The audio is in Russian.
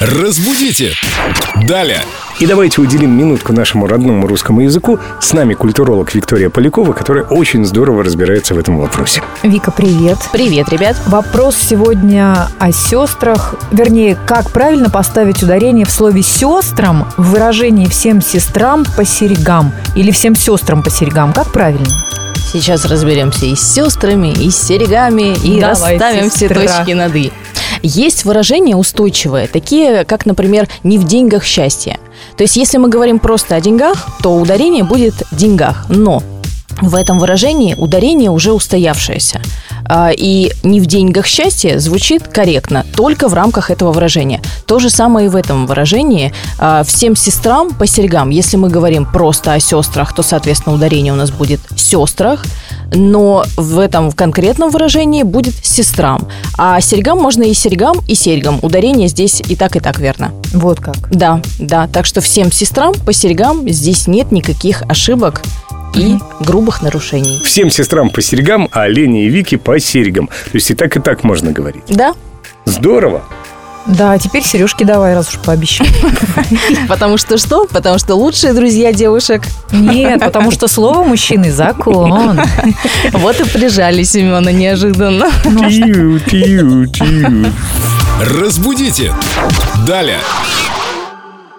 Разбудите! Далее! И давайте уделим минутку нашему родному русскому языку. С нами культуролог Виктория Полякова, которая очень здорово разбирается в этом вопросе. Вика, привет. Привет, ребят. Вопрос сегодня о сестрах. Вернее, как правильно поставить ударение в слове «сестрам» в выражении «всем сестрам по серьгам» или «всем сестрам по серьгам». Как правильно? Сейчас разберемся и с сестрами, и с серегами, и Давай, расставим все сестра. точки над «и». Есть выражения устойчивые, такие как, например, «не в деньгах счастье». То есть, если мы говорим просто о деньгах, то ударение будет деньгах. Но в этом выражении ударение уже устоявшееся. А, И «не в деньгах счастье» звучит корректно, только в рамках этого выражения. То же самое и в этом выражении. А, Всем сестрам по серьгам. Если мы говорим просто о сестрах, то, соответственно, ударение у нас будет сестрах. Но в этом конкретном выражении будет сестрам. А серьгам можно и серьгам, и серьгам. Ударение здесь и так, и так верно. Вот как. Да, да. Так что всем сестрам по серьгам здесь нет никаких ошибок и грубых нарушений. Всем сестрам по серьгам, а Лене и Вике по серьгам. То есть и так, и так можно говорить. Да, Здорово! Да, теперь сережки давай, раз уж пообещал. потому что что? Потому что лучшие друзья девушек. Нет, потому что слово мужчины – закон. Вот и прижали Семена неожиданно. Разбудите! Далее!